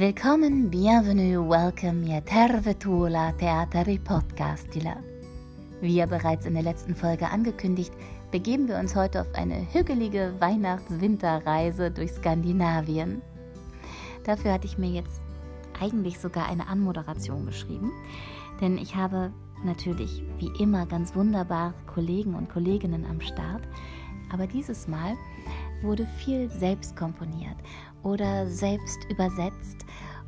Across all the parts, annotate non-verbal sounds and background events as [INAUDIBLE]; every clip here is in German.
Willkommen, bienvenue, welcome, ja tervetuloa teateri podcastila. Wie bereits in der letzten Folge angekündigt, begeben wir uns heute auf eine hügelige Weihnachts-Winterreise durch Skandinavien. Dafür hatte ich mir jetzt eigentlich sogar eine Anmoderation geschrieben, denn ich habe natürlich wie immer ganz wunderbare Kollegen und Kolleginnen am Start, aber dieses Mal wurde viel selbst komponiert oder selbst übersetzt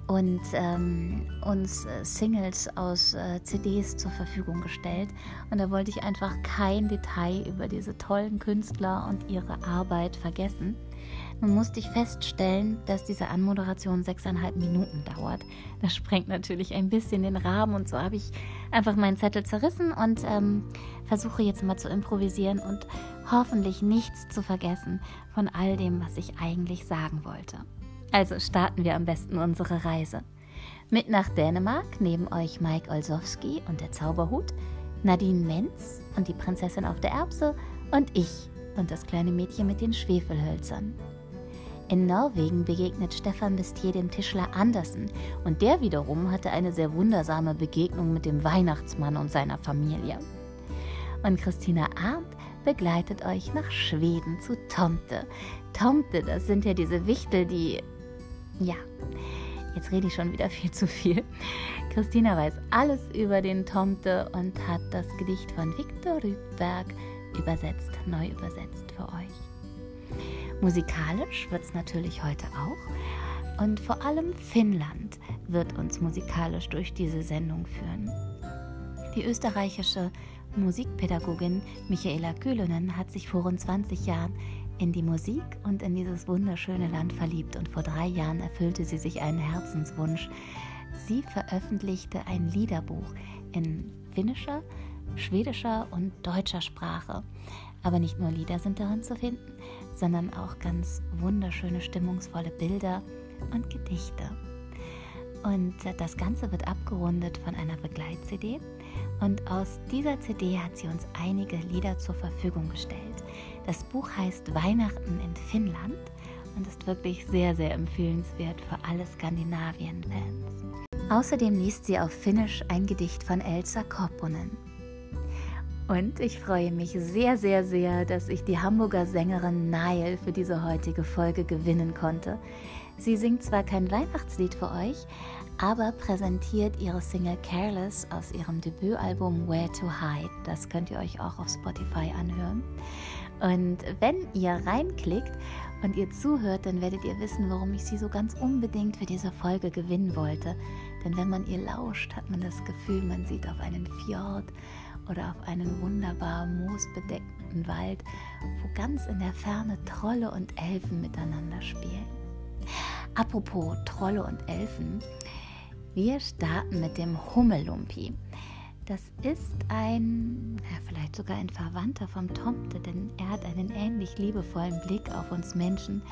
und ähm, uns äh, Singles aus äh, CDs zur Verfügung gestellt. Und da wollte ich einfach kein Detail über diese tollen Künstler und ihre Arbeit vergessen. Nun musste ich feststellen, dass diese Anmoderation sechseinhalb Minuten dauert. Das sprengt natürlich ein bisschen den Rahmen und so habe ich einfach meinen Zettel zerrissen und ähm, versuche jetzt mal zu improvisieren und hoffentlich nichts zu vergessen von all dem, was ich eigentlich sagen wollte. Also starten wir am besten unsere Reise. Mit nach Dänemark neben euch Mike Olsowski und der Zauberhut, Nadine Menz und die Prinzessin auf der Erbse und ich und das kleine Mädchen mit den Schwefelhölzern. In Norwegen begegnet Stefan Bestier dem Tischler Andersen und der wiederum hatte eine sehr wundersame Begegnung mit dem Weihnachtsmann und seiner Familie. Und Christina Arndt begleitet euch nach Schweden zu Tomte. Tomte, das sind ja diese Wichtel, die ja, jetzt rede ich schon wieder viel zu viel. Christina weiß alles über den Tomte und hat das Gedicht von Viktor Rydberg übersetzt, neu übersetzt für euch. Musikalisch wird es natürlich heute auch. Und vor allem Finnland wird uns musikalisch durch diese Sendung führen. Die österreichische Musikpädagogin Michaela Kühlönen hat sich vor rund 20 Jahren in die Musik und in dieses wunderschöne Land verliebt und vor drei Jahren erfüllte sie sich einen Herzenswunsch. Sie veröffentlichte ein Liederbuch in finnischer, schwedischer und deutscher Sprache. Aber nicht nur Lieder sind darin zu finden, sondern auch ganz wunderschöne, stimmungsvolle Bilder und Gedichte. Und das Ganze wird abgerundet von einer Begleit-CD. Und aus dieser CD hat sie uns einige Lieder zur Verfügung gestellt. Das Buch heißt Weihnachten in Finnland und ist wirklich sehr, sehr empfehlenswert für alle Skandinavien-Fans. Außerdem liest sie auf Finnisch ein Gedicht von Elsa Kopponen. Und ich freue mich sehr, sehr, sehr, dass ich die Hamburger Sängerin Nile für diese heutige Folge gewinnen konnte. Sie singt zwar kein Weihnachtslied für euch, aber präsentiert ihre Single Careless aus ihrem Debütalbum Where to Hide. Das könnt ihr euch auch auf Spotify anhören. Und wenn ihr reinklickt und ihr zuhört, dann werdet ihr wissen, warum ich sie so ganz unbedingt für diese Folge gewinnen wollte. Denn wenn man ihr lauscht, hat man das Gefühl, man sieht auf einen Fjord oder auf einen wunderbar moosbedeckten Wald, wo ganz in der Ferne Trolle und Elfen miteinander spielen. Apropos Trolle und Elfen, wir starten mit dem Hummellumpi. Das ist ein, ja, vielleicht sogar ein Verwandter vom Tomte, denn er hat einen ähnlich liebevollen Blick auf uns Menschen.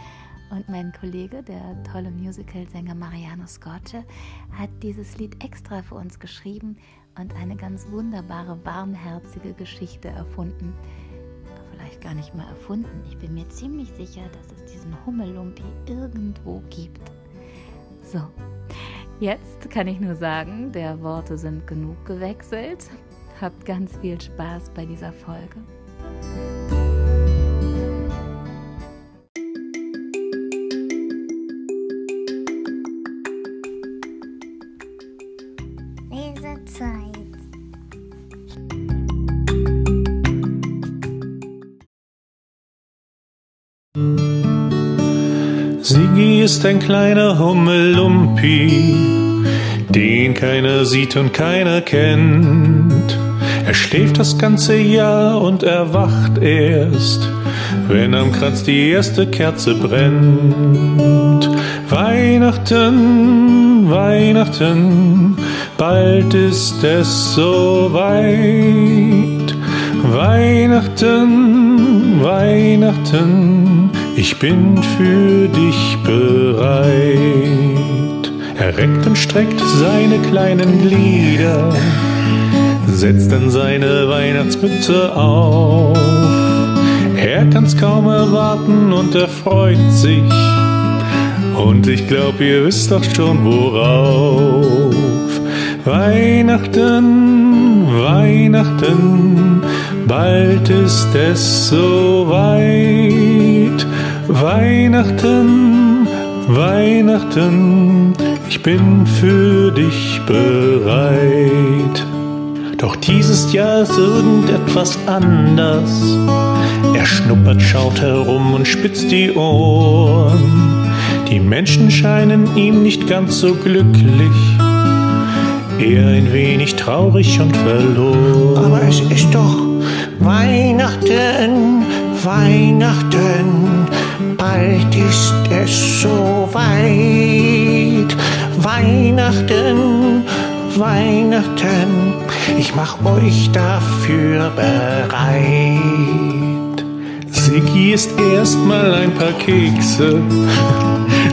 Und mein Kollege, der tolle Musicalsänger Mariano Scorce, hat dieses Lied extra für uns geschrieben und eine ganz wunderbare, warmherzige Geschichte erfunden. Vielleicht gar nicht mal erfunden. Ich bin mir ziemlich sicher, dass es diesen Hummellumpi irgendwo gibt. So, Jetzt kann ich nur sagen, der Worte sind genug gewechselt. Habt ganz viel Spaß bei dieser Folge. Ist ein kleiner Hummelumpi, den keiner sieht und keiner kennt. Er schläft das ganze Jahr und erwacht erst, wenn am Kranz die erste Kerze brennt. Weihnachten, Weihnachten, bald ist es soweit. Weihnachten, Weihnachten, ich bin für dich bereit. Er reckt und streckt seine kleinen Glieder, setzt dann seine Weihnachtsmütze auf. Er kann's kaum erwarten und er freut sich, Und ich glaub, ihr wisst doch schon worauf. Weihnachten, Weihnachten, bald ist es soweit. Weihnachten, Weihnachten, ich bin für dich bereit. Doch dieses Jahr ist irgendetwas anders. Er schnuppert, schaut herum und spitzt die Ohren. Die Menschen scheinen ihm nicht ganz so glücklich, eher ein wenig traurig und verloren. Aber es ist doch Weihnachten, Weihnachten, bald ist es so weit. Weihnachten, Weihnachten, ich mach euch dafür bereit. Siggi isst erstmal ein paar Kekse,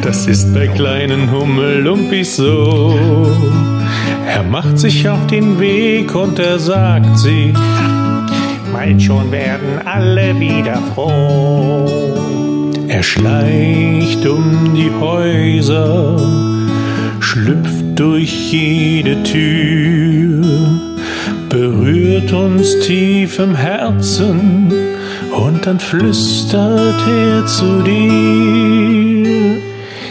das ist bei kleinen Hummelumpis so. Er macht sich auf den Weg und er sagt sie, bald schon werden alle wieder froh. Er schleicht um die Häuser, schlüpft durch jede Tür, berührt uns tief im Herzen und dann flüstert er zu dir.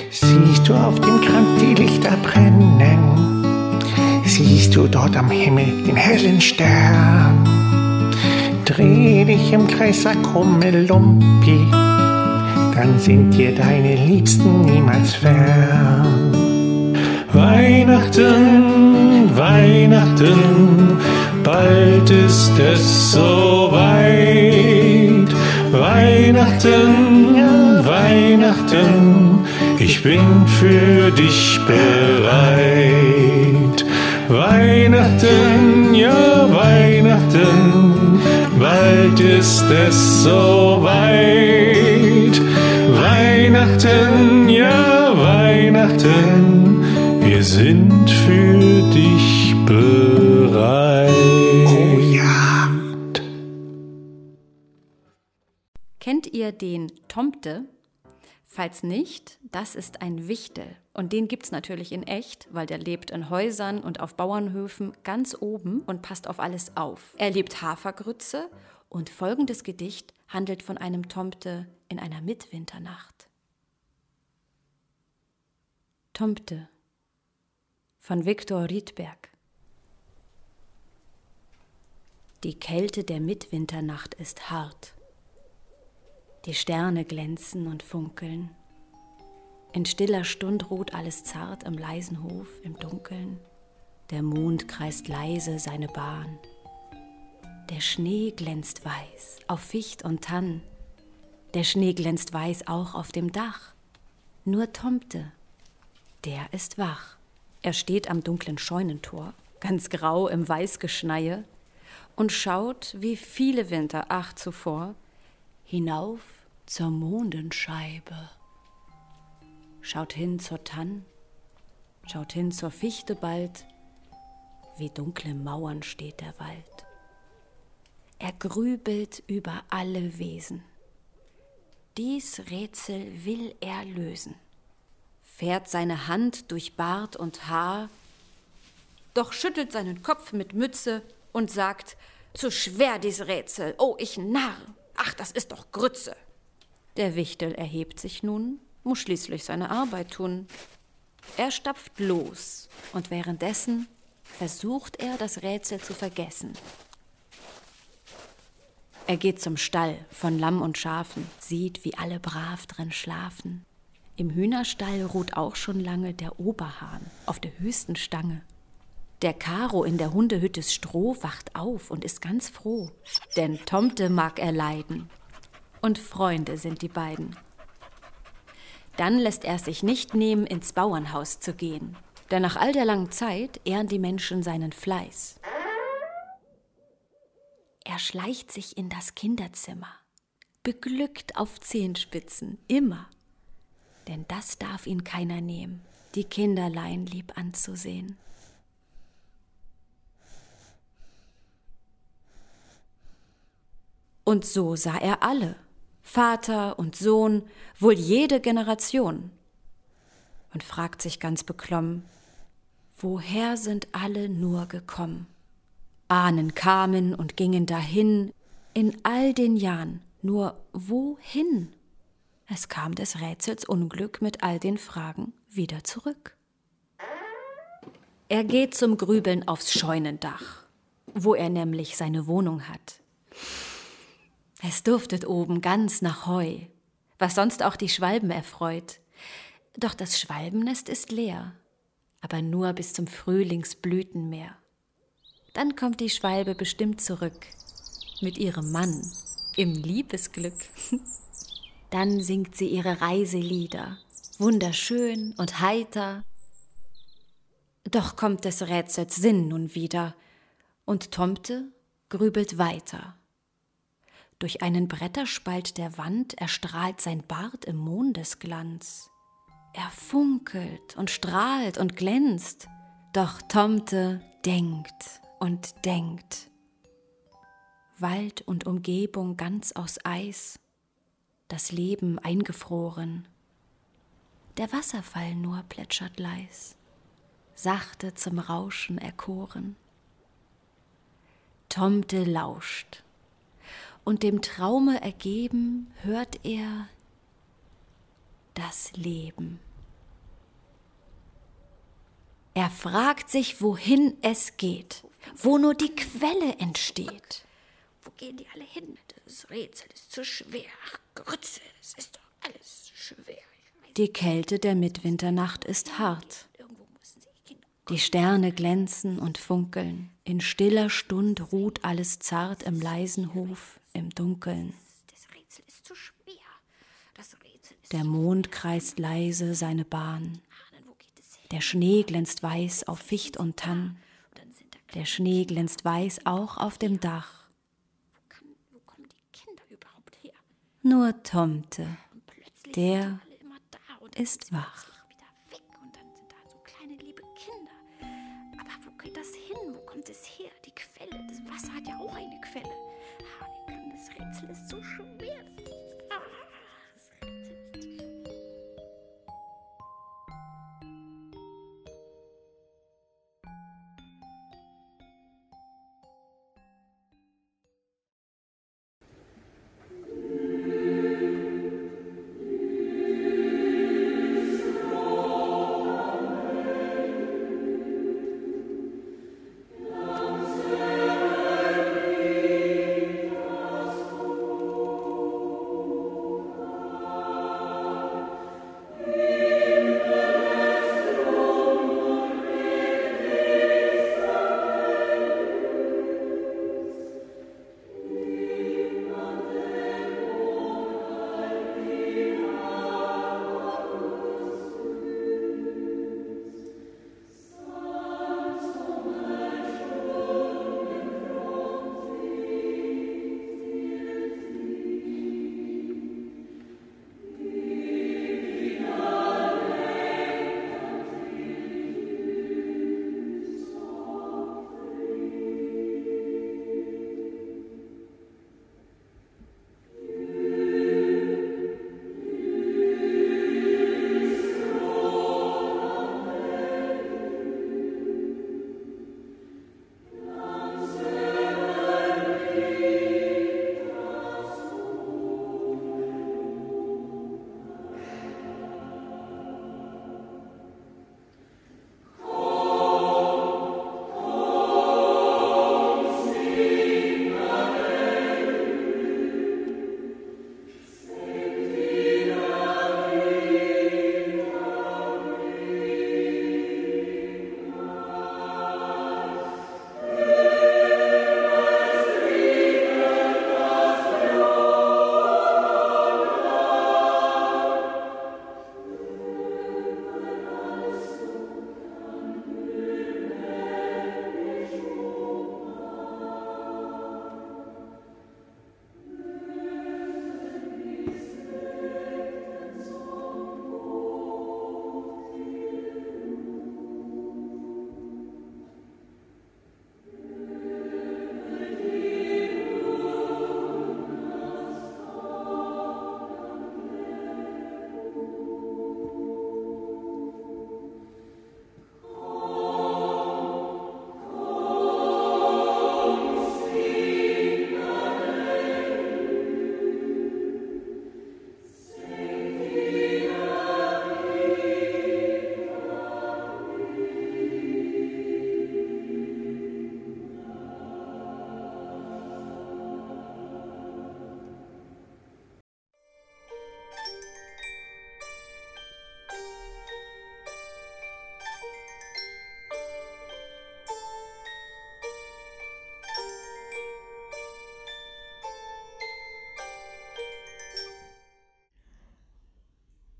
Siehst du auf dem Kranz die Lichter brennen? Siehst du dort am Himmel den hellen Stern? Dreh dich im Kreis, sag Kummelumpi, dann sind dir deine Liebsten niemals fern. Weihnachten, Weihnachten, bald ist es soweit. Weihnachten, Weihnachten, ich bin für dich bereit. Weihnachten, ja Weihnachten, bald ist es soweit. Weihnachten, ja Weihnachten, wir sind für dich bereit. Oh ja. Kennt ihr den Tomte? Falls nicht, das ist ein Wichtel. Und den gibt's natürlich in echt, weil der lebt in Häusern und auf Bauernhöfen ganz oben und passt auf alles auf. Er liebt Hafergrütze und folgendes Gedicht handelt von einem Tomte in einer Mitwinternacht. Tomte von Viktor Riedberg Die Kälte der Mitwinternacht ist hart. Die Sterne glänzen und funkeln. In stiller Stund ruht alles zart im leisen Hof im Dunkeln. Der Mond kreist leise seine Bahn. Der Schnee glänzt weiß auf Ficht und Tann. Der Schnee glänzt weiß auch auf dem Dach. Nur Tomte, der ist wach. Er steht am dunklen Scheunentor, ganz grau im Weißgeschneie, und schaut, wie viele Winter ach zuvor, hinauf zur Mondenscheibe. Schaut hin zur Tann, schaut hin zur Fichte bald, wie dunkle Mauern steht der Wald. Er grübelt über alle Wesen. Dies Rätsel will er lösen, fährt seine Hand durch Bart und Haar, doch schüttelt seinen Kopf mit Mütze und sagt, zu schwer dies Rätsel, oh ich Narr, ach das ist doch Grütze. Der Wichtel erhebt sich nun, muss schließlich seine Arbeit tun. Er stapft los und währenddessen versucht er, das Rätsel zu vergessen. Er geht zum Stall von Lamm und Schafen, sieht, wie alle brav drin schlafen. Im Hühnerstall ruht auch schon lange der Oberhahn auf der höchsten Stange. Der Karo in der Hundehüttes Stroh wacht auf und ist ganz froh, denn Tomte mag er leiden. Und Freunde sind die beiden. Dann lässt er sich nicht nehmen, ins Bauernhaus zu gehen, denn nach all der langen Zeit ehren die Menschen seinen Fleiß. Er schleicht sich in das Kinderzimmer, beglückt auf Zehenspitzen, immer. Denn das darf ihn keiner nehmen, die Kinderlein lieb anzusehen. Und so sah er alle, Vater und Sohn, wohl jede Generation. und fragt sich ganz beklommen, woher sind alle nur gekommen? Ahnen kamen und gingen dahin, in all den Jahren, nur wohin? Es kam des Rätsels Unglück mit all den Fragen wieder zurück. Er geht zum Grübeln aufs Scheunendach, wo er nämlich seine Wohnung hat. Es duftet oben ganz nach Heu, was sonst auch die Schwalben erfreut. Doch das Schwalbennest ist leer, aber nur bis zum Frühlingsblütenmeer. Dann kommt die Schwalbe bestimmt zurück mit ihrem Mann im Liebesglück. [LAUGHS] Dann singt sie ihre Reiselieder, wunderschön und heiter. Doch kommt des Rätsels Sinn nun wieder, und Tomte grübelt weiter. Durch einen Bretterspalt der Wand erstrahlt sein Bart im Mondesglanz. Er funkelt und strahlt und glänzt, doch Tomte denkt und denkt. Wald und Umgebung ganz aus Eis, das Leben eingefroren. Der Wasserfall nur plätschert leis, sachte zum Rauschen erkoren. Tomte lauscht, und dem Traume ergeben hört er das Leben. Er fragt sich, wohin es geht, wo nur die Quelle entsteht. Wo gehen die alle hin? Das Rätsel ist zu schwer. Ach, Grütze, es ist doch alles schwer. Die Kälte der Mitwinternacht ist hart. Die Sterne glänzen und funkeln. In stiller Stund ruht alles zart im leisen Hof, im Dunkeln. Der Mond kreist leise seine Bahn. Der Schnee glänzt weiß auf Ficht und Tann. Der Schnee glänzt weiß auch auf dem Dach. kann, wo kommen die Kinder überhaupt her? Nur Tomte Der ist wach. plötzlich wieder weg und dann sind da so kleine liebe Kinder. Aber wo geht das hin? Wo kommt es her? Die Quelle. Das Wasser hat ja auch eine Quelle. Ah, das Rätsel ist so schwer.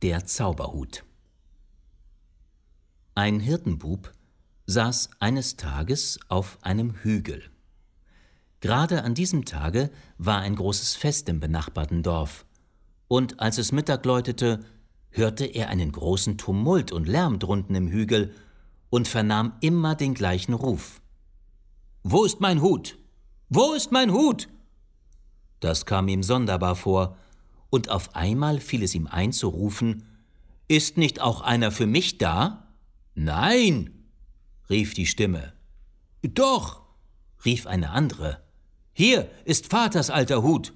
Der Zauberhut Ein Hirtenbub saß eines Tages auf einem Hügel. Gerade an diesem Tage war ein großes Fest im benachbarten Dorf, und als es Mittag läutete, hörte er einen großen Tumult und Lärm drunten im Hügel und vernahm immer den gleichen Ruf. Wo ist mein Hut? Wo ist mein Hut? Das kam ihm sonderbar vor, und auf einmal fiel es ihm ein zu rufen Ist nicht auch einer für mich da? Nein, rief die Stimme. Doch, rief eine andere. Hier ist Vaters alter Hut.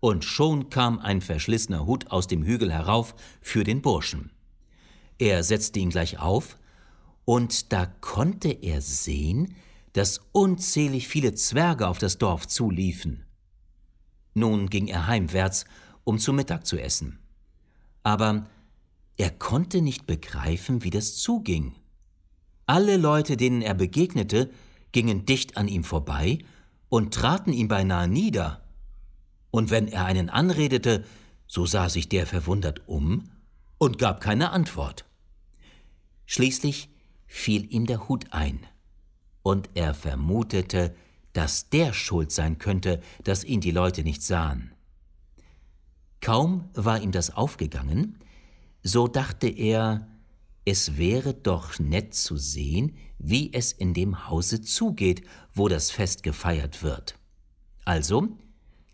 Und schon kam ein verschlissener Hut aus dem Hügel herauf für den Burschen. Er setzte ihn gleich auf, und da konnte er sehen, dass unzählig viele Zwerge auf das Dorf zuliefen. Nun ging er heimwärts, um zu Mittag zu essen. Aber er konnte nicht begreifen, wie das zuging. Alle Leute, denen er begegnete, gingen dicht an ihm vorbei und traten ihm beinahe nieder. Und wenn er einen anredete, so sah sich der verwundert um und gab keine Antwort. Schließlich fiel ihm der Hut ein, und er vermutete, dass der schuld sein könnte, dass ihn die Leute nicht sahen. Kaum war ihm das aufgegangen, so dachte er, es wäre doch nett zu sehen, wie es in dem Hause zugeht, wo das Fest gefeiert wird. Also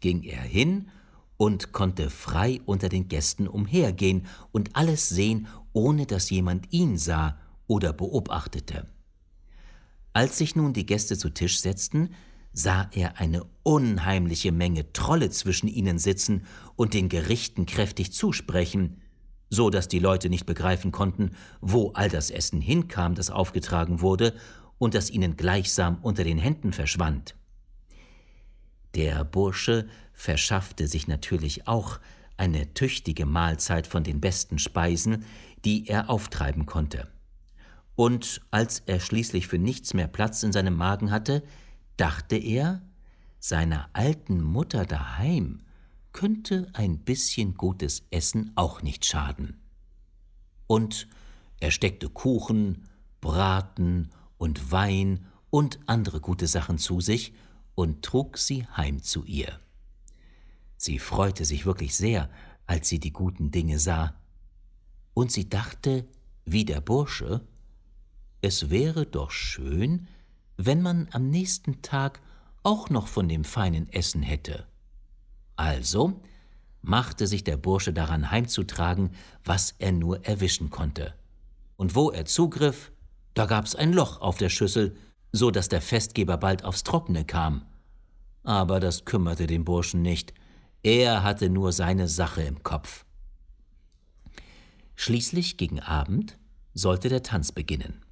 ging er hin und konnte frei unter den Gästen umhergehen und alles sehen, ohne dass jemand ihn sah oder beobachtete. Als sich nun die Gäste zu Tisch setzten, sah er eine unheimliche Menge Trolle zwischen ihnen sitzen und den Gerichten kräftig zusprechen, so dass die Leute nicht begreifen konnten, wo all das Essen hinkam, das aufgetragen wurde und das ihnen gleichsam unter den Händen verschwand. Der Bursche verschaffte sich natürlich auch eine tüchtige Mahlzeit von den besten Speisen, die er auftreiben konnte. Und als er schließlich für nichts mehr Platz in seinem Magen hatte, dachte er, seiner alten Mutter daheim könnte ein bisschen gutes Essen auch nicht schaden. Und er steckte Kuchen, Braten und Wein und andere gute Sachen zu sich und trug sie heim zu ihr. Sie freute sich wirklich sehr, als sie die guten Dinge sah, und sie dachte, wie der Bursche, es wäre doch schön, wenn man am nächsten Tag auch noch von dem feinen Essen hätte. Also machte sich der Bursche daran heimzutragen, was er nur erwischen konnte. Und wo er zugriff, da gab's ein Loch auf der Schüssel, so dass der Festgeber bald aufs Trockene kam. Aber das kümmerte den Burschen nicht, er hatte nur seine Sache im Kopf. Schließlich gegen Abend sollte der Tanz beginnen.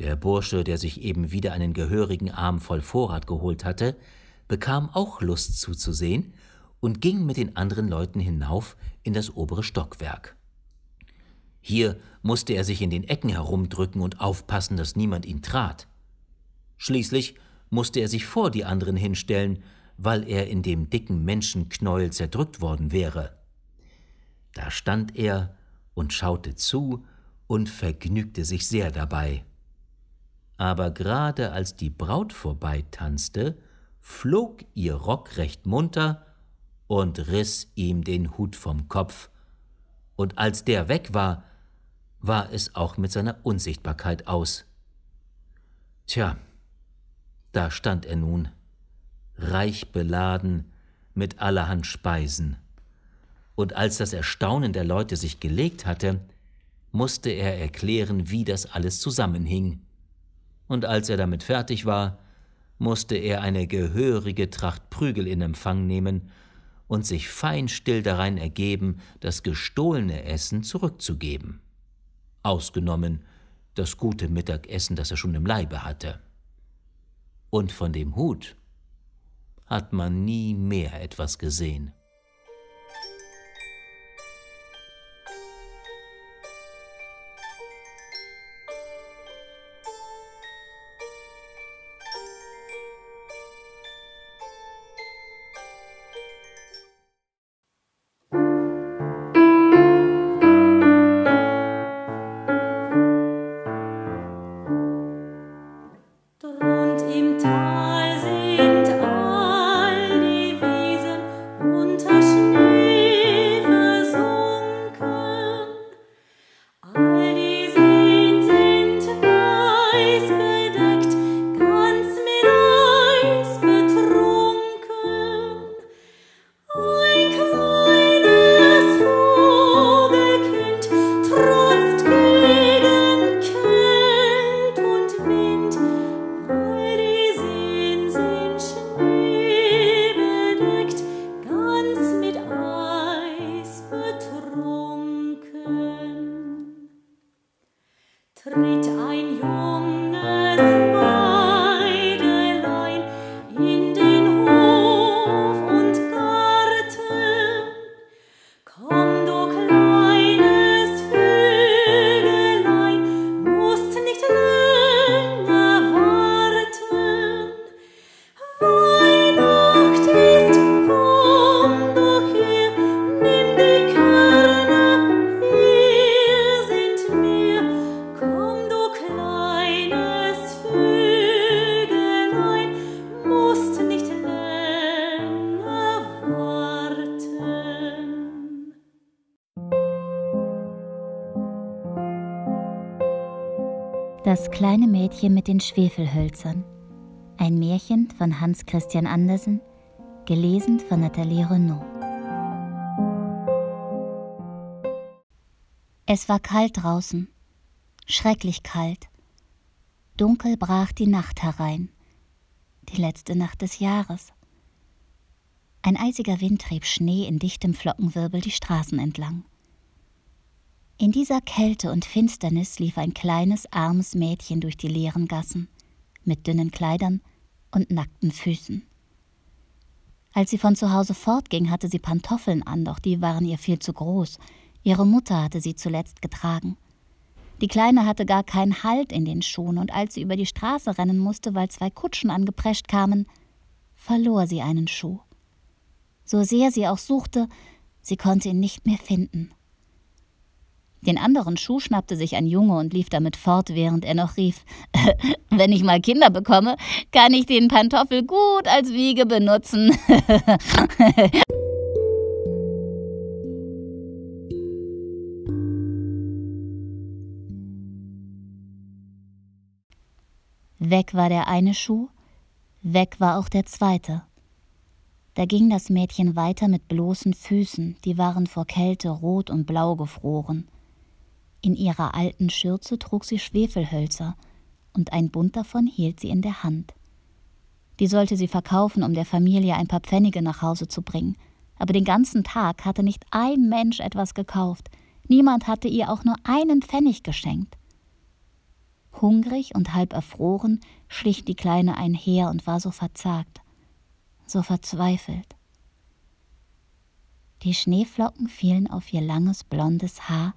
Der Bursche, der sich eben wieder einen gehörigen Arm voll Vorrat geholt hatte, bekam auch Lust zuzusehen und ging mit den anderen Leuten hinauf in das obere Stockwerk. Hier musste er sich in den Ecken herumdrücken und aufpassen, dass niemand ihn trat. Schließlich musste er sich vor die anderen hinstellen, weil er in dem dicken Menschenknäuel zerdrückt worden wäre. Da stand er und schaute zu und vergnügte sich sehr dabei aber gerade als die Braut vorbeitanzte, flog ihr Rock recht munter und riß ihm den Hut vom Kopf, und als der weg war, war es auch mit seiner Unsichtbarkeit aus. Tja, da stand er nun, reich beladen mit allerhand Speisen, und als das Erstaunen der Leute sich gelegt hatte, musste er erklären, wie das alles zusammenhing und als er damit fertig war, musste er eine gehörige Tracht Prügel in Empfang nehmen und sich fein still darein ergeben, das gestohlene Essen zurückzugeben. Ausgenommen das gute Mittagessen, das er schon im Leibe hatte. Und von dem Hut hat man nie mehr etwas gesehen. Kleine Mädchen mit den Schwefelhölzern. Ein Märchen von Hans Christian Andersen, gelesen von Nathalie Renaud. Es war kalt draußen, schrecklich kalt. Dunkel brach die Nacht herein, die letzte Nacht des Jahres. Ein eisiger Wind trieb Schnee in dichtem Flockenwirbel die Straßen entlang. In dieser Kälte und Finsternis lief ein kleines, armes Mädchen durch die leeren Gassen, mit dünnen Kleidern und nackten Füßen. Als sie von zu Hause fortging, hatte sie Pantoffeln an, doch die waren ihr viel zu groß. Ihre Mutter hatte sie zuletzt getragen. Die Kleine hatte gar keinen Halt in den Schuhen, und als sie über die Straße rennen musste, weil zwei Kutschen angeprescht kamen, verlor sie einen Schuh. So sehr sie auch suchte, sie konnte ihn nicht mehr finden. Den anderen Schuh schnappte sich ein Junge und lief damit fort, während er noch rief [LAUGHS] Wenn ich mal Kinder bekomme, kann ich den Pantoffel gut als Wiege benutzen. [LAUGHS] Weg war der eine Schuh, weg war auch der zweite. Da ging das Mädchen weiter mit bloßen Füßen, die waren vor Kälte rot und blau gefroren. In ihrer alten Schürze trug sie Schwefelhölzer, und ein Bund davon hielt sie in der Hand. Die sollte sie verkaufen, um der Familie ein paar Pfennige nach Hause zu bringen. Aber den ganzen Tag hatte nicht ein Mensch etwas gekauft. Niemand hatte ihr auch nur einen Pfennig geschenkt. Hungrig und halb erfroren schlich die Kleine einher und war so verzagt, so verzweifelt. Die Schneeflocken fielen auf ihr langes blondes Haar,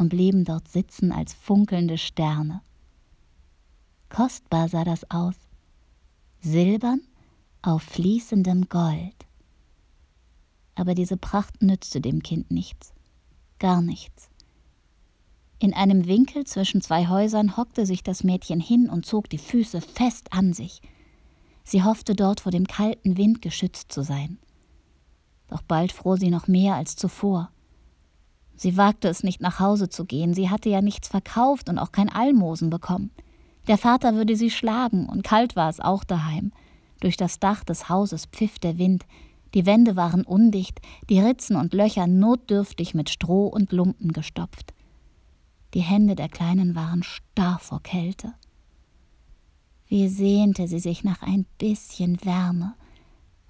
und blieben dort sitzen als funkelnde Sterne. Kostbar sah das aus, silbern auf fließendem Gold. Aber diese Pracht nützte dem Kind nichts, gar nichts. In einem Winkel zwischen zwei Häusern hockte sich das Mädchen hin und zog die Füße fest an sich. Sie hoffte dort vor dem kalten Wind geschützt zu sein. Doch bald fror sie noch mehr als zuvor. Sie wagte es nicht nach Hause zu gehen, sie hatte ja nichts verkauft und auch kein Almosen bekommen. Der Vater würde sie schlagen, und kalt war es auch daheim. Durch das Dach des Hauses pfiff der Wind, die Wände waren undicht, die Ritzen und Löcher notdürftig mit Stroh und Lumpen gestopft. Die Hände der Kleinen waren starr vor Kälte. Wie sehnte sie sich nach ein bisschen Wärme,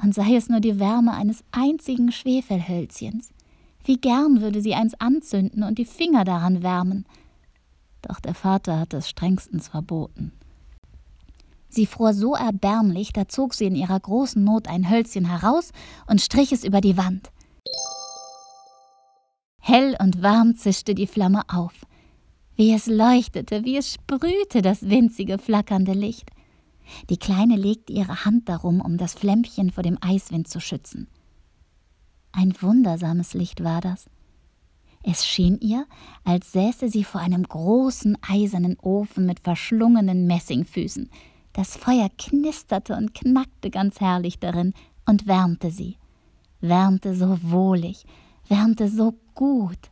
und sei es nur die Wärme eines einzigen Schwefelhölzchens. Wie gern würde sie eins anzünden und die Finger daran wärmen. Doch der Vater hatte es strengstens verboten. Sie fror so erbärmlich, da zog sie in ihrer großen Not ein Hölzchen heraus und strich es über die Wand. Hell und warm zischte die Flamme auf. Wie es leuchtete, wie es sprühte das winzige, flackernde Licht. Die Kleine legte ihre Hand darum, um das Flämmchen vor dem Eiswind zu schützen. Ein wundersames Licht war das. Es schien ihr, als säße sie vor einem großen eisernen Ofen mit verschlungenen Messingfüßen. Das Feuer knisterte und knackte ganz herrlich darin und wärmte sie. Wärmte so wohlig, wärmte so gut.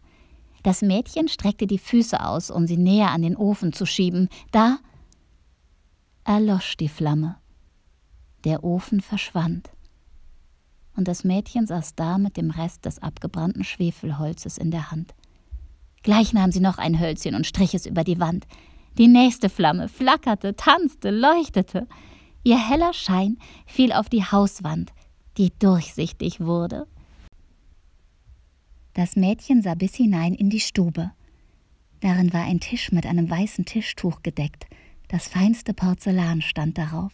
Das Mädchen streckte die Füße aus, um sie näher an den Ofen zu schieben. Da erlosch die Flamme. Der Ofen verschwand und das Mädchen saß da mit dem Rest des abgebrannten Schwefelholzes in der Hand. Gleich nahm sie noch ein Hölzchen und strich es über die Wand. Die nächste Flamme flackerte, tanzte, leuchtete. Ihr heller Schein fiel auf die Hauswand, die durchsichtig wurde. Das Mädchen sah bis hinein in die Stube. Darin war ein Tisch mit einem weißen Tischtuch gedeckt. Das feinste Porzellan stand darauf.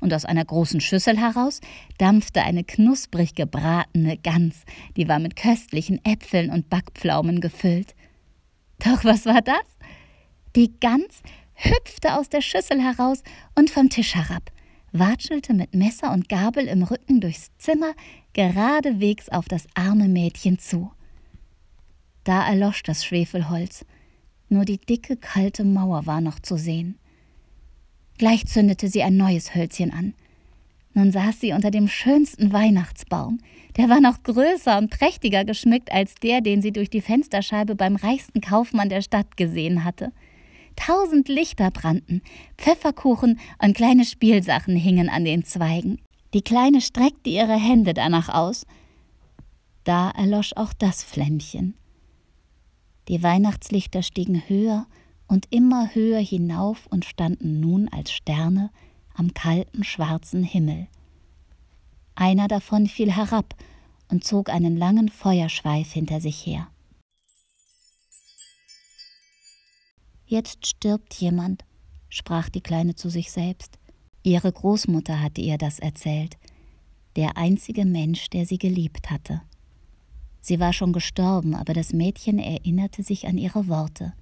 Und aus einer großen Schüssel heraus dampfte eine knusprig gebratene Gans, die war mit köstlichen Äpfeln und Backpflaumen gefüllt. Doch was war das? Die Gans hüpfte aus der Schüssel heraus und vom Tisch herab, watschelte mit Messer und Gabel im Rücken durchs Zimmer geradewegs auf das arme Mädchen zu. Da erlosch das Schwefelholz, nur die dicke, kalte Mauer war noch zu sehen. Gleich zündete sie ein neues Hölzchen an. Nun saß sie unter dem schönsten Weihnachtsbaum. Der war noch größer und prächtiger geschmückt als der, den sie durch die Fensterscheibe beim reichsten Kaufmann der Stadt gesehen hatte. Tausend Lichter brannten, Pfefferkuchen und kleine Spielsachen hingen an den Zweigen. Die Kleine streckte ihre Hände danach aus. Da erlosch auch das Flämmchen. Die Weihnachtslichter stiegen höher und immer höher hinauf und standen nun als Sterne am kalten schwarzen Himmel. Einer davon fiel herab und zog einen langen Feuerschweif hinter sich her. Jetzt stirbt jemand, sprach die Kleine zu sich selbst. Ihre Großmutter hatte ihr das erzählt, der einzige Mensch, der sie geliebt hatte. Sie war schon gestorben, aber das Mädchen erinnerte sich an ihre Worte.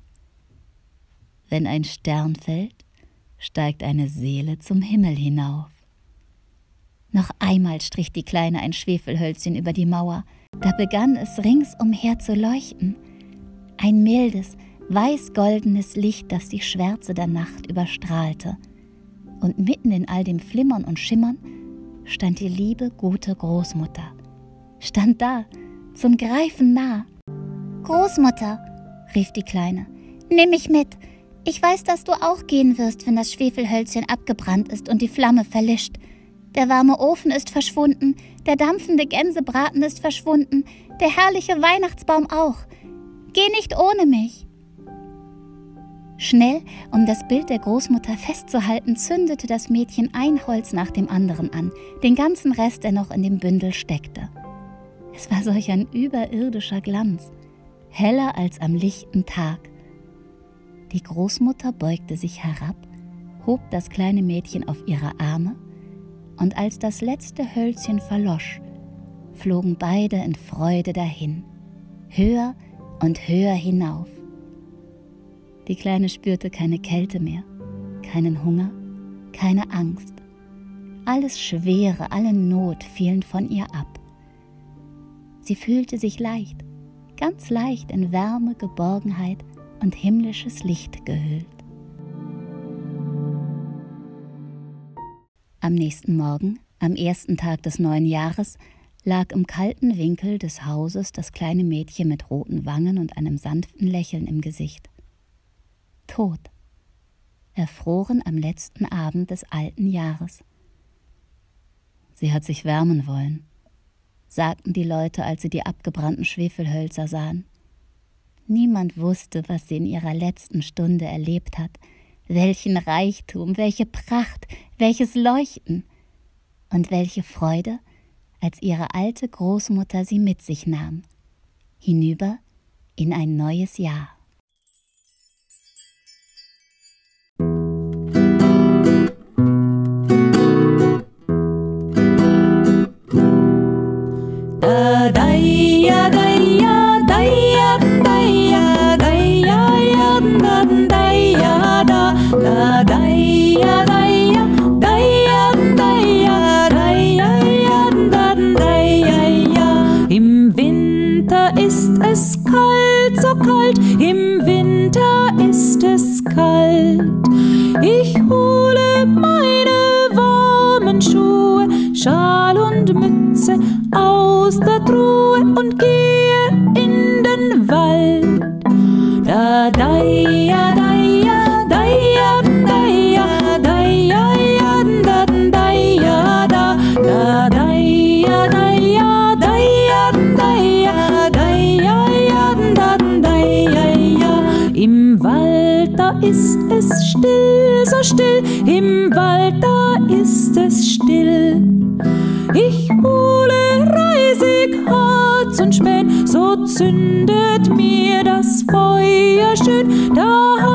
Wenn ein Stern fällt, steigt eine Seele zum Himmel hinauf. Noch einmal strich die Kleine ein Schwefelhölzchen über die Mauer, da begann es ringsumher zu leuchten. Ein mildes, weiß-goldenes Licht, das die Schwärze der Nacht überstrahlte. Und mitten in all dem Flimmern und Schimmern stand die liebe, gute Großmutter. Stand da, zum Greifen nah. Großmutter, rief die Kleine, nimm mich mit. Ich weiß, dass du auch gehen wirst, wenn das Schwefelhölzchen abgebrannt ist und die Flamme verlischt. Der warme Ofen ist verschwunden, der dampfende Gänsebraten ist verschwunden, der herrliche Weihnachtsbaum auch. Geh nicht ohne mich. Schnell, um das Bild der Großmutter festzuhalten, zündete das Mädchen ein Holz nach dem anderen an, den ganzen Rest, der noch in dem Bündel steckte. Es war solch ein überirdischer Glanz, heller als am lichten Tag. Die Großmutter beugte sich herab, hob das kleine Mädchen auf ihre Arme, und als das letzte Hölzchen verlosch, flogen beide in Freude dahin, höher und höher hinauf. Die Kleine spürte keine Kälte mehr, keinen Hunger, keine Angst. Alles Schwere, alle Not fielen von ihr ab. Sie fühlte sich leicht, ganz leicht in Wärme, Geborgenheit und himmlisches Licht gehüllt. Am nächsten Morgen, am ersten Tag des neuen Jahres, lag im kalten Winkel des Hauses das kleine Mädchen mit roten Wangen und einem sanften Lächeln im Gesicht tot, erfroren am letzten Abend des alten Jahres. Sie hat sich wärmen wollen, sagten die Leute, als sie die abgebrannten Schwefelhölzer sahen. Niemand wusste, was sie in ihrer letzten Stunde erlebt hat, welchen Reichtum, welche Pracht, welches Leuchten und welche Freude, als ihre alte Großmutter sie mit sich nahm, hinüber in ein neues Jahr. Ich hole Reisig, kurz und spät, so zündet mir das Feuer schön, daheim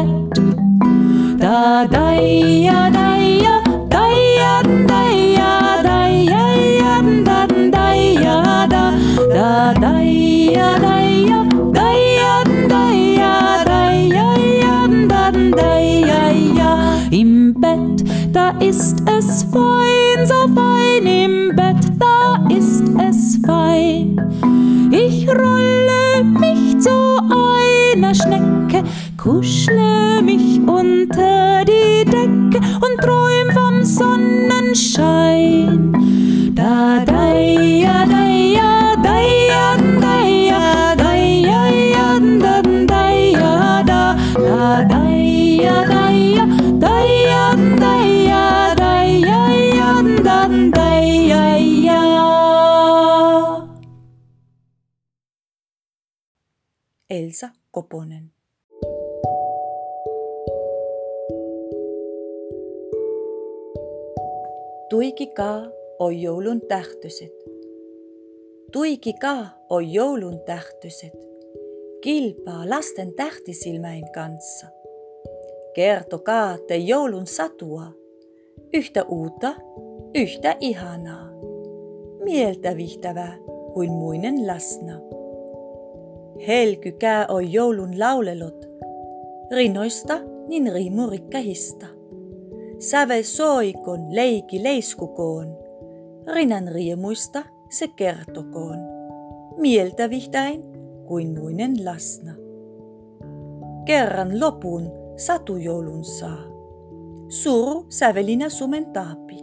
ins Bett. Da, da, ja, da, Elsa Koponen. Tuiki ka on joulun tähtöset. Tuiki ka on joulun tähtöset. Kilpaa lasten tähtisilmäin kanssa. Kertokaa te joulun satua. Yhtä uutta, yhtä ihanaa. Mieltä vihtävää kuin muinen lasna. Helkykää on joulun laulelot, rinoista niin riimurikkahista. Säve soikon leiki leiskukoon, rinan riemuista se kertokoon. Mieltä vihtäin kuin muinen lasna. Kerran lopun satujoulun saa, suru sävelinä sumen taapi.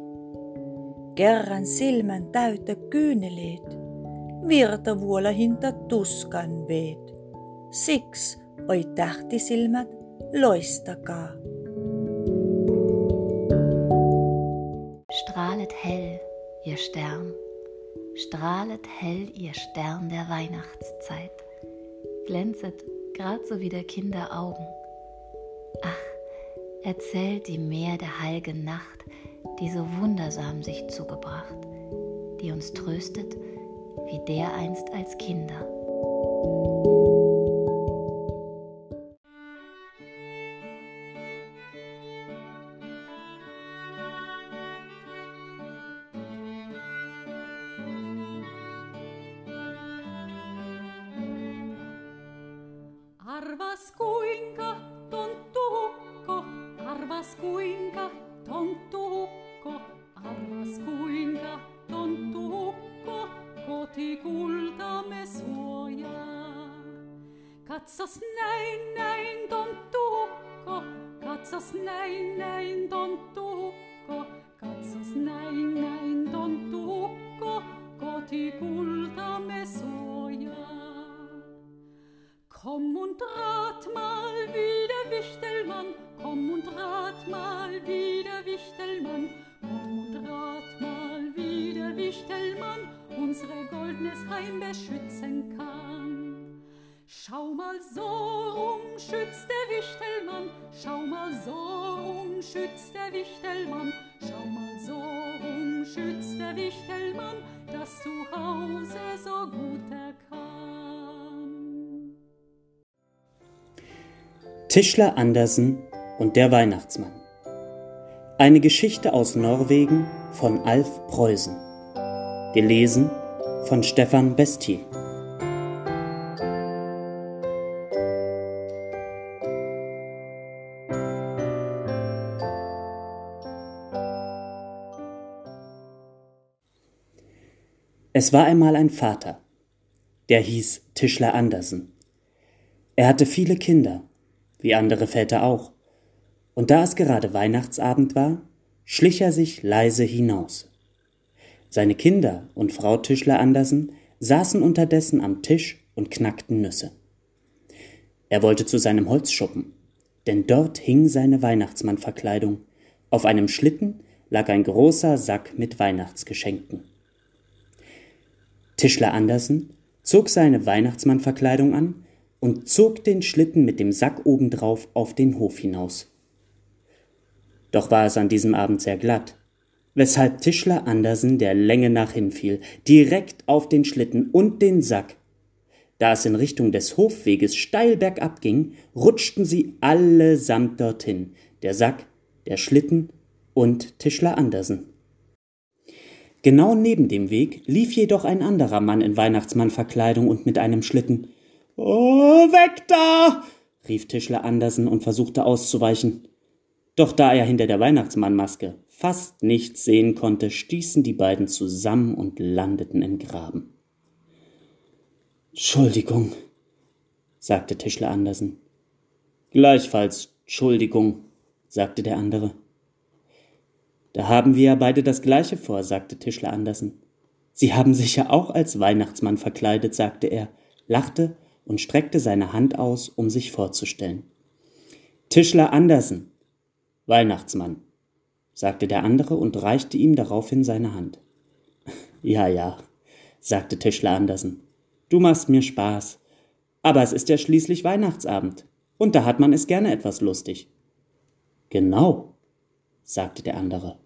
Kerran silmän täyttä kyyneleet, virtavuolahinta tuskan veet. Siksi oi tähtisilmät, loistakaa. Strahlet hell, ihr Stern, strahlet hell, ihr Stern der Weihnachtszeit, glänzet grad so wie der Kinder Augen. Ach, erzählt die Meer der heiligen Nacht, die so wundersam sich zugebracht, die uns tröstet, wie dereinst als Kinder. Katsas nein, nein, don't do. Katzas nein, nein, don't do. Wichtelmann, schau mal so rum, schützt der Wichtelmann, das zu Hause so gut er kann. Tischler Andersen und der Weihnachtsmann. Eine Geschichte aus Norwegen von Alf Preußen. Gelesen von Stefan Bestier. Es war einmal ein Vater, der hieß Tischler Andersen. Er hatte viele Kinder, wie andere Väter auch, Und da es gerade Weihnachtsabend war, schlich er sich leise hinaus. Seine Kinder und Frau Tischler Andersen saßen unterdessen am Tisch und knackten Nüsse. Er wollte zu seinem Holzschuppen, denn dort hing seine Weihnachtsmannverkleidung. Auf einem Schlitten lag ein großer Sack mit Weihnachtsgeschenken. Tischler Andersen zog seine Weihnachtsmannverkleidung an und zog den Schlitten mit dem Sack obendrauf auf den Hof hinaus. Doch war es an diesem Abend sehr glatt, weshalb Tischler Andersen der Länge nach hinfiel, direkt auf den Schlitten und den Sack. Da es in Richtung des Hofweges steil bergab ging, rutschten sie allesamt dorthin, der Sack, der Schlitten und Tischler Andersen. Genau neben dem Weg lief jedoch ein anderer Mann in Weihnachtsmannverkleidung und mit einem Schlitten. Oh, weg da! rief Tischler Andersen und versuchte auszuweichen. Doch da er hinter der Weihnachtsmannmaske fast nichts sehen konnte, stießen die beiden zusammen und landeten im Graben. Entschuldigung, sagte Tischler Andersen. Gleichfalls Entschuldigung, sagte der andere. Da haben wir ja beide das gleiche vor, sagte Tischler Andersen. Sie haben sich ja auch als Weihnachtsmann verkleidet, sagte er, lachte und streckte seine Hand aus, um sich vorzustellen. Tischler Andersen, Weihnachtsmann, sagte der andere und reichte ihm daraufhin seine Hand. [LAUGHS] Ja, ja, sagte Tischler Andersen, du machst mir Spaß. Aber es ist ja schließlich Weihnachtsabend, und da hat man es gerne etwas lustig. Genau, sagte der andere.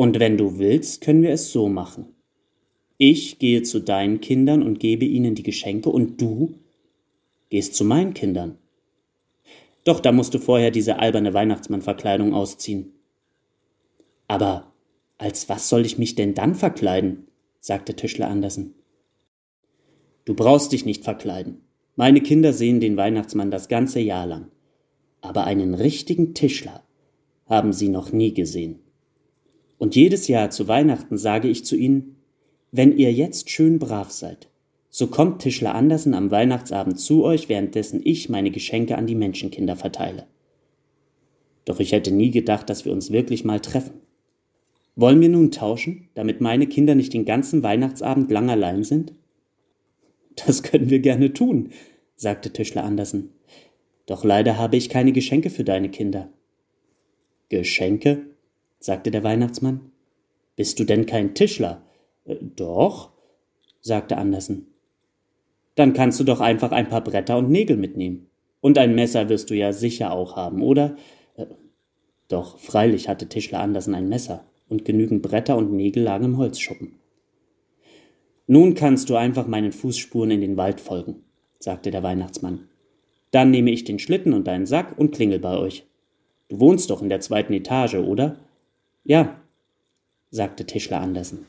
Und wenn du willst, können wir es so machen. Ich gehe zu deinen Kindern und gebe ihnen die Geschenke, und du gehst zu meinen Kindern. Doch da musst du vorher diese alberne Weihnachtsmannverkleidung ausziehen. Aber als was soll ich mich denn dann verkleiden? sagte Tischler Andersen. Du brauchst dich nicht verkleiden. Meine Kinder sehen den Weihnachtsmann das ganze Jahr lang. Aber einen richtigen Tischler haben sie noch nie gesehen. Und jedes Jahr zu Weihnachten sage ich zu ihnen, wenn ihr jetzt schön brav seid, so kommt Tischler Andersen am Weihnachtsabend zu euch, währenddessen ich meine Geschenke an die Menschenkinder verteile. Doch ich hätte nie gedacht, dass wir uns wirklich mal treffen. Wollen wir nun tauschen, damit meine Kinder nicht den ganzen Weihnachtsabend lang allein sind? Das können wir gerne tun, sagte Tischler Andersen. Doch leider habe ich keine Geschenke für deine Kinder. Geschenke? Sagte der Weihnachtsmann. Bist du denn kein Tischler? Äh, doch, sagte Andersen. Dann kannst du doch einfach ein paar Bretter und Nägel mitnehmen. Und ein Messer wirst du ja sicher auch haben, oder? Äh, doch freilich hatte Tischler Andersen ein Messer, und genügend Bretter und Nägel lagen im Holzschuppen. Nun kannst du einfach meinen Fußspuren in den Wald folgen, sagte der Weihnachtsmann. Dann nehme ich den Schlitten und deinen Sack und klingel bei euch. Du wohnst doch in der zweiten Etage, oder? Ja, sagte Tischler Andersen.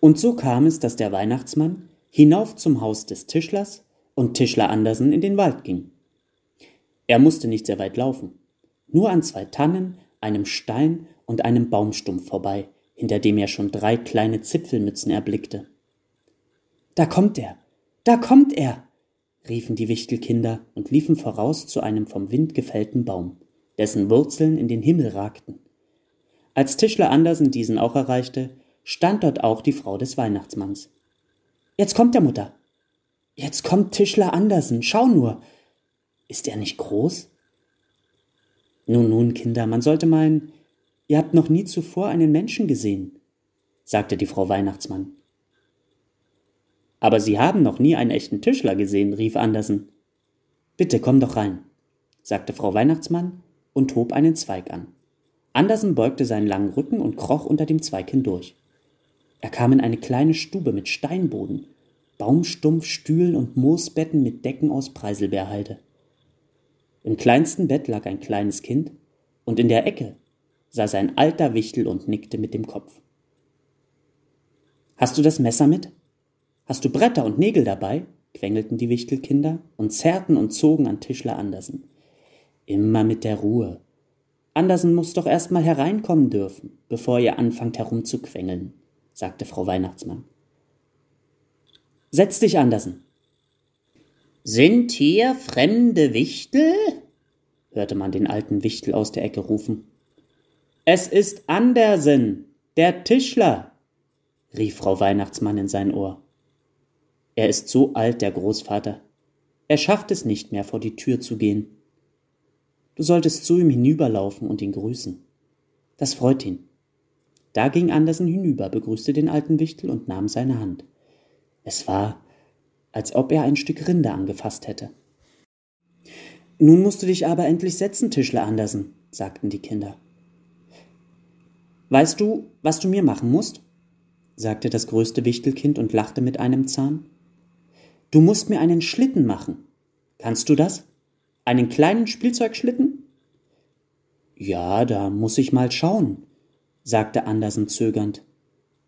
Und so kam es, dass der Weihnachtsmann hinauf zum Haus des Tischlers und Tischler Andersen in den Wald ging. Er musste nicht sehr weit laufen, nur an zwei Tannen, einem Stein und einem Baumstumpf vorbei, hinter dem er schon drei kleine Zipfelmützen erblickte. Da kommt er, da kommt er, riefen die Wichtelkinder und liefen voraus zu einem vom Wind gefällten Baum, dessen Wurzeln in den Himmel ragten. Als Tischler Andersen diesen auch erreichte, stand dort auch die Frau des Weihnachtsmanns. Jetzt kommt der Mutter. Jetzt kommt Tischler Andersen, schau nur. Ist er nicht groß? Nun, nun, Kinder, man sollte meinen, ihr habt noch nie zuvor einen Menschen gesehen, sagte die Frau Weihnachtsmann. Aber Sie haben noch nie einen echten Tischler gesehen, rief Andersen. Bitte komm doch rein, sagte Frau Weihnachtsmann und hob einen Zweig an. Andersen beugte seinen langen Rücken und kroch unter dem Zweig hindurch. Er kam in eine kleine Stube mit Steinboden, Baumstumpf, Stühlen und Moosbetten mit Decken aus Preiselbeerhalde. Im kleinsten Bett lag ein kleines Kind, und in der Ecke saß ein alter Wichtel und nickte mit dem Kopf. Hast du das Messer mit? Hast du Bretter und Nägel dabei? quengelten die Wichtelkinder und zerrten und zogen an Tischler Andersen. Immer mit der Ruhe. Andersen muss doch erst mal hereinkommen dürfen, bevor ihr anfangt herumzuquengeln, sagte Frau Weihnachtsmann. Setz dich, Andersen. Sind hier fremde Wichtel? hörte man den alten Wichtel aus der Ecke rufen. Es ist Andersen, der Tischler, rief Frau Weihnachtsmann in sein Ohr. Er ist so alt, der Großvater. Er schafft es nicht mehr, vor die Tür zu gehen. Du solltest zu ihm hinüberlaufen und ihn grüßen. Das freut ihn. Da ging Andersen hinüber, begrüßte den alten Wichtel und nahm seine Hand. Es war, als ob er ein Stück Rinde angefasst hätte. Nun musst du dich aber endlich setzen, Tischler Andersen, sagten die Kinder. Weißt du, was du mir machen musst? sagte das größte Wichtelkind und lachte mit einem Zahn. Du musst mir einen Schlitten machen. Kannst du das? Einen kleinen Spielzeugschlitten? Ja, da muss ich mal schauen, sagte Andersen zögernd.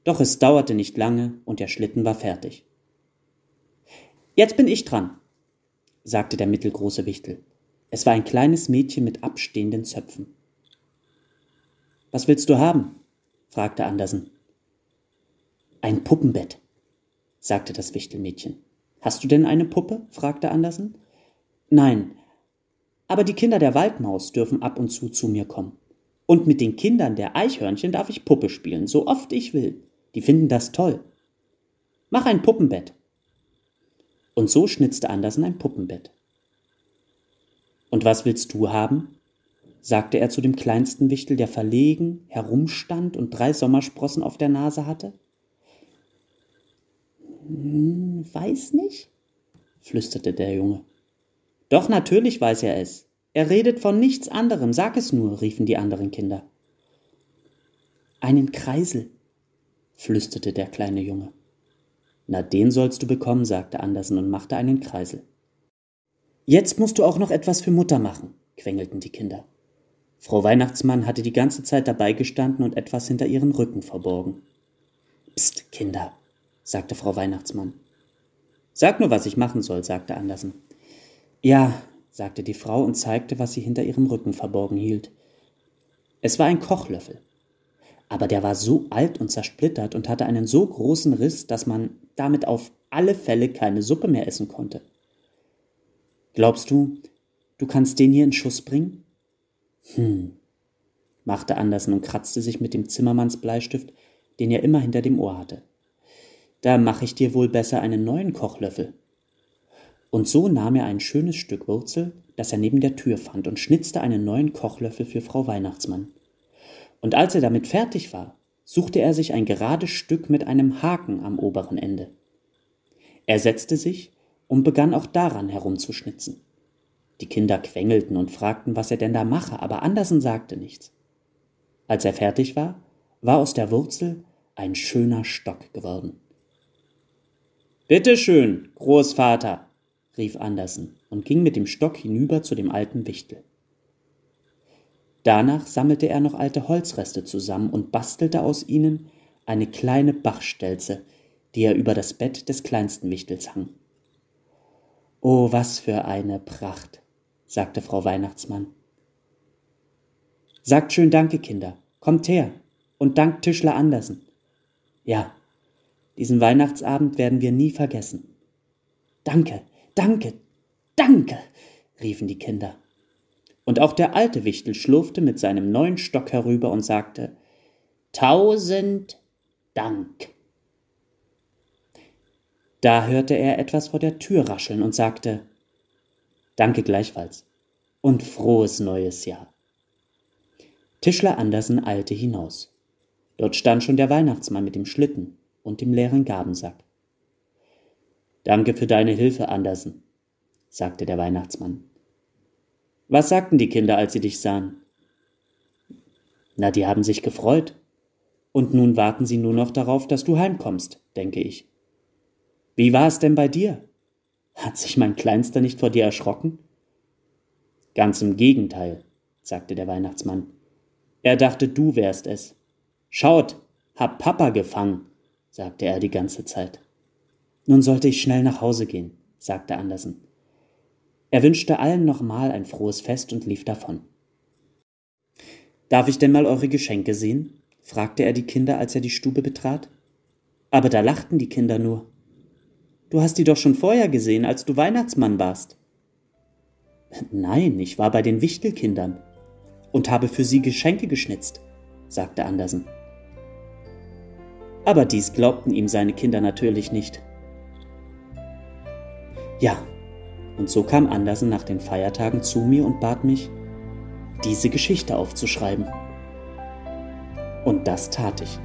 Doch es dauerte nicht lange und der Schlitten war fertig. Jetzt bin ich dran, sagte der mittelgroße Wichtel. Es war ein kleines Mädchen mit abstehenden Zöpfen. Was willst du haben? fragte Andersen. Ein Puppenbett, sagte das Wichtelmädchen. Hast du denn eine Puppe? fragte Andersen. Nein, aber die Kinder der Waldmaus dürfen ab und zu zu mir kommen. Und mit den Kindern der Eichhörnchen darf ich Puppe spielen, so oft ich will. Die finden das toll. Mach ein Puppenbett. Und so schnitzte Andersen ein Puppenbett. Und was willst du haben? sagte er zu dem kleinsten Wichtel, der verlegen herumstand und drei Sommersprossen auf der Nase hatte. Hm, weiß nicht, flüsterte der Junge. Doch natürlich weiß er es. Er redet von nichts anderem, sag es nur, riefen die anderen Kinder. Einen Kreisel, flüsterte der kleine Junge. Na, den sollst du bekommen, sagte Andersen und machte einen Kreisel. Jetzt musst du auch noch etwas für Mutter machen, quengelten die Kinder. Frau Weihnachtsmann hatte die ganze Zeit dabei gestanden und etwas hinter ihren Rücken verborgen. Psst, Kinder, sagte Frau Weihnachtsmann. Sag nur, was ich machen soll, sagte Andersen. Ja, sagte die Frau und zeigte, was sie hinter ihrem Rücken verborgen hielt. Es war ein Kochlöffel. Aber der war so alt und zersplittert und hatte einen so großen Riss, dass man damit auf alle Fälle keine Suppe mehr essen konnte. Glaubst du, du kannst den hier in Schuss bringen? Hm, machte Andersen und kratzte sich mit dem Zimmermannsbleistift, den er immer hinter dem Ohr hatte. Da mache ich dir wohl besser einen neuen Kochlöffel. Und so nahm er ein schönes Stück Wurzel, das er neben der Tür fand, und schnitzte einen neuen Kochlöffel für Frau Weihnachtsmann. Und als er damit fertig war, suchte er sich ein gerades Stück mit einem Haken am oberen Ende. Er setzte sich und begann auch daran herumzuschnitzen. Die Kinder quengelten und fragten, was er denn da mache, aber Andersen sagte nichts. Als er fertig war, war aus der Wurzel ein schöner Stock geworden. Bitte schön, Großvater, rief Andersen und ging mit dem Stock hinüber zu dem alten Wichtel. Danach sammelte er noch alte Holzreste zusammen und bastelte aus ihnen eine kleine Bachstelze, die er über das Bett des kleinsten Wichtels hang. Oh, was für eine Pracht, sagte Frau Weihnachtsmann. Sagt schön Danke, Kinder, kommt her und dankt Tischler Andersen. Ja, diesen Weihnachtsabend werden wir nie vergessen. Danke, danke, danke, riefen die Kinder. Und auch der alte Wichtel schlurfte mit seinem neuen Stock herüber und sagte Tausend Dank. Da hörte er etwas vor der Tür rascheln und sagte Danke gleichfalls und frohes neues Jahr. Tischler Andersen eilte hinaus. Dort stand schon der Weihnachtsmann mit dem Schlitten und dem leeren Gabensack. Danke für deine Hilfe, Andersen, sagte der Weihnachtsmann. Was sagten die Kinder, als sie dich sahen? Na, die haben sich gefreut. Und nun warten sie nur noch darauf, dass du heimkommst, denke ich. Wie war es denn bei dir? Hat sich mein Kleinster nicht vor dir erschrocken? Ganz im Gegenteil, sagte der Weihnachtsmann. Er dachte, du wärst es. Schaut, hab Papa gefangen sagte er die ganze Zeit. Nun sollte ich schnell nach Hause gehen, sagte Andersen. Er wünschte allen nochmal ein frohes Fest und lief davon. Darf ich denn mal eure Geschenke sehen? fragte er die Kinder, als er die Stube betrat. Aber da lachten die Kinder nur. Du hast die doch schon vorher gesehen, als du Weihnachtsmann warst. Nein, ich war bei den Wichtelkindern und habe für sie Geschenke geschnitzt, sagte Andersen. Aber dies glaubten ihm seine Kinder natürlich nicht. Ja, und so kam Andersen nach den Feiertagen zu mir und bat mich, diese Geschichte aufzuschreiben. Und das tat ich.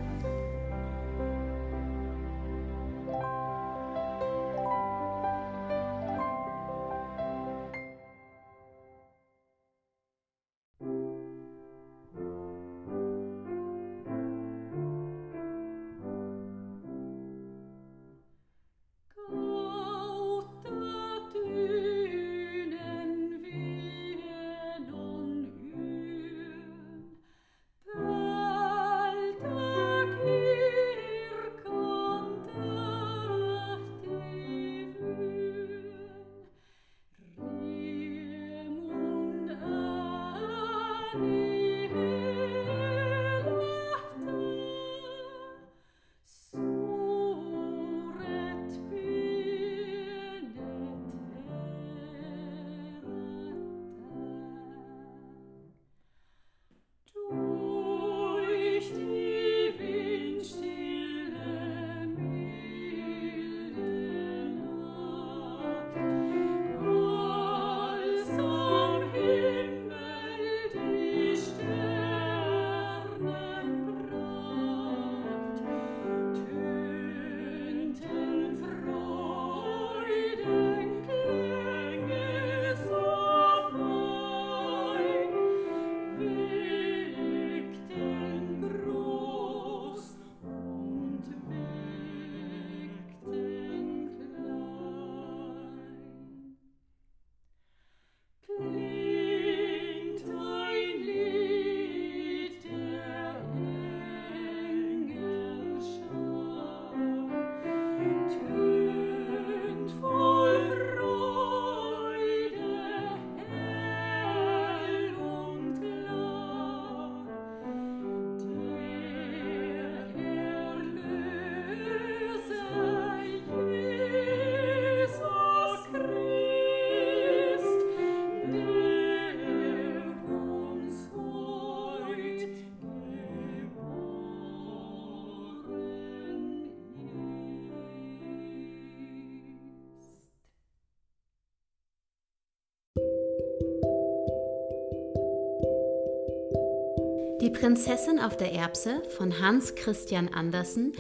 Prinzessin auf der Erbse von Hans Christian Andersen,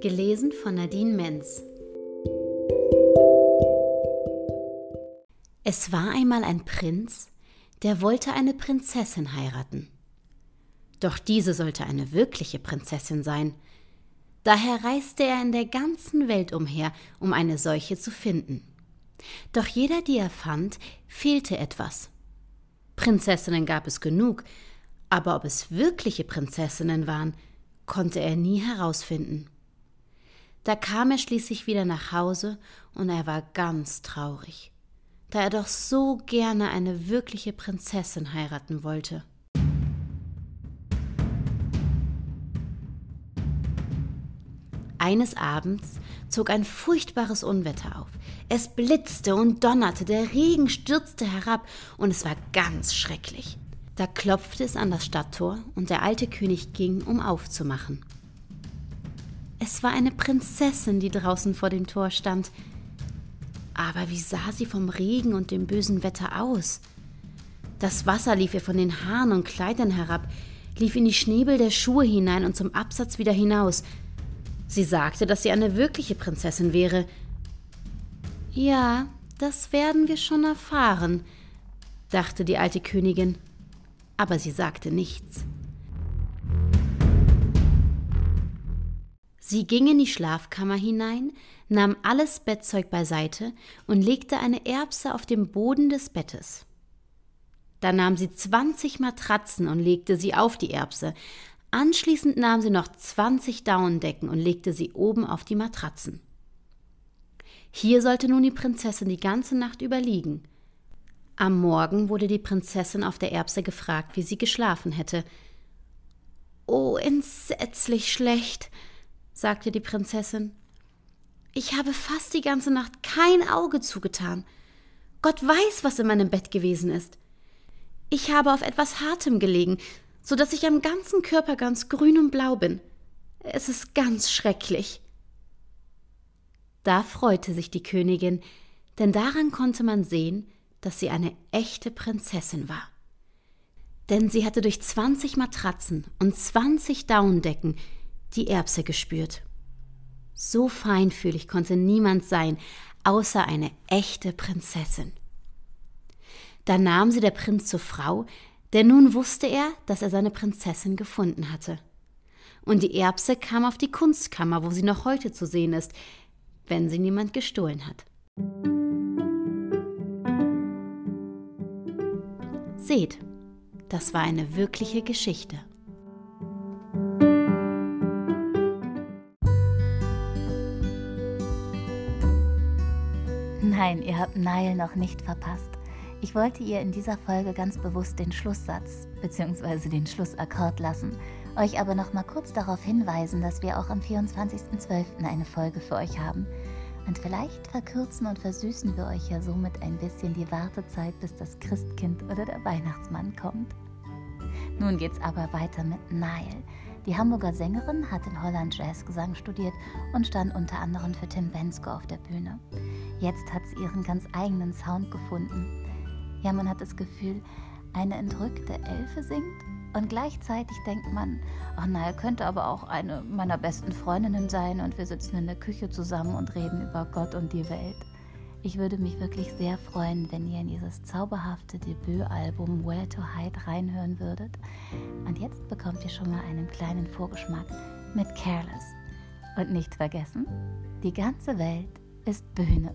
gelesen von Nadine Menz. Es war einmal ein Prinz, der wollte eine Prinzessin heiraten. Doch diese sollte eine wirkliche Prinzessin sein. Daher reiste er in der ganzen Welt umher, um eine solche zu finden. Doch jeder, die er fand, fehlte etwas. Prinzessinnen gab es genug, aber ob es wirkliche Prinzessinnen waren, konnte er nie herausfinden. Da kam er schließlich wieder nach Hause und er war ganz traurig, da er doch so gerne eine wirkliche Prinzessin heiraten wollte. Eines Abends zog ein furchtbares Unwetter auf. Es blitzte und donnerte, der Regen stürzte herab und es war ganz schrecklich. Da klopfte es an das Stadttor und der alte König ging, um aufzumachen. Es war eine Prinzessin, die draußen vor dem Tor stand. Aber wie sah sie vom Regen und dem bösen Wetter aus? Das Wasser lief ihr von den Haaren und Kleidern herab, lief in die Schnäbel der Schuhe hinein und zum Absatz wieder hinaus. Sie sagte, dass sie eine wirkliche Prinzessin wäre. Ja, das werden wir schon erfahren, dachte die alte Königin aber sie sagte nichts. Sie ging in die Schlafkammer hinein, nahm alles Bettzeug beiseite und legte eine Erbse auf dem Boden des Bettes. Dann nahm sie zwanzig Matratzen und legte sie auf die Erbse. Anschließend nahm sie noch zwanzig Daunendecken und legte sie oben auf die Matratzen. Hier sollte nun die Prinzessin die ganze Nacht überliegen. Am Morgen wurde die Prinzessin auf der Erbse gefragt, wie sie geschlafen hätte. Oh, entsetzlich schlecht, sagte die Prinzessin. Ich habe fast die ganze Nacht kein Auge zugetan. Gott weiß, was in meinem Bett gewesen ist. Ich habe auf etwas Hartem gelegen, so dass ich am ganzen Körper ganz grün und blau bin. Es ist ganz schrecklich. Da freute sich die Königin, denn daran konnte man sehen, dass sie eine echte Prinzessin war. Denn sie hatte durch zwanzig Matratzen und zwanzig Daunendecken die Erbse gespürt. So feinfühlig konnte niemand sein, außer eine echte Prinzessin. Da nahm sie der Prinz zur Frau, denn nun wusste er, dass er seine Prinzessin gefunden hatte. Und die Erbse kam auf die Kunstkammer, wo sie noch heute zu sehen ist, wenn sie niemand gestohlen hat. Seht, das war eine wirkliche Geschichte. Nein, ihr habt Nile noch nicht verpasst. Ich wollte ihr in dieser Folge ganz bewusst den Schlusssatz bzw. den Schlussakkord lassen, euch aber noch mal kurz darauf hinweisen, dass wir auch am 24.12. eine Folge für euch haben. Und vielleicht verkürzen und versüßen wir euch ja somit ein bisschen die Wartezeit, bis das Christkind oder der Weihnachtsmann kommt. Nun geht's aber weiter mit Nile. Die Hamburger Sängerin hat in Holland Jazzgesang studiert und stand unter anderem für Tim Bensko auf der Bühne. Jetzt hat sie ihren ganz eigenen Sound gefunden. Ja, man hat das Gefühl, eine entrückte Elfe singt und gleichzeitig denkt man, oh nein, könnte aber auch eine meiner besten Freundinnen sein und wir sitzen in der Küche zusammen und reden über Gott und die Welt. Ich würde mich wirklich sehr freuen, wenn ihr in dieses zauberhafte Debütalbum Where to Hide reinhören würdet. Und jetzt bekommt ihr schon mal einen kleinen Vorgeschmack mit Careless. Und nicht vergessen, die ganze Welt ist Bühne.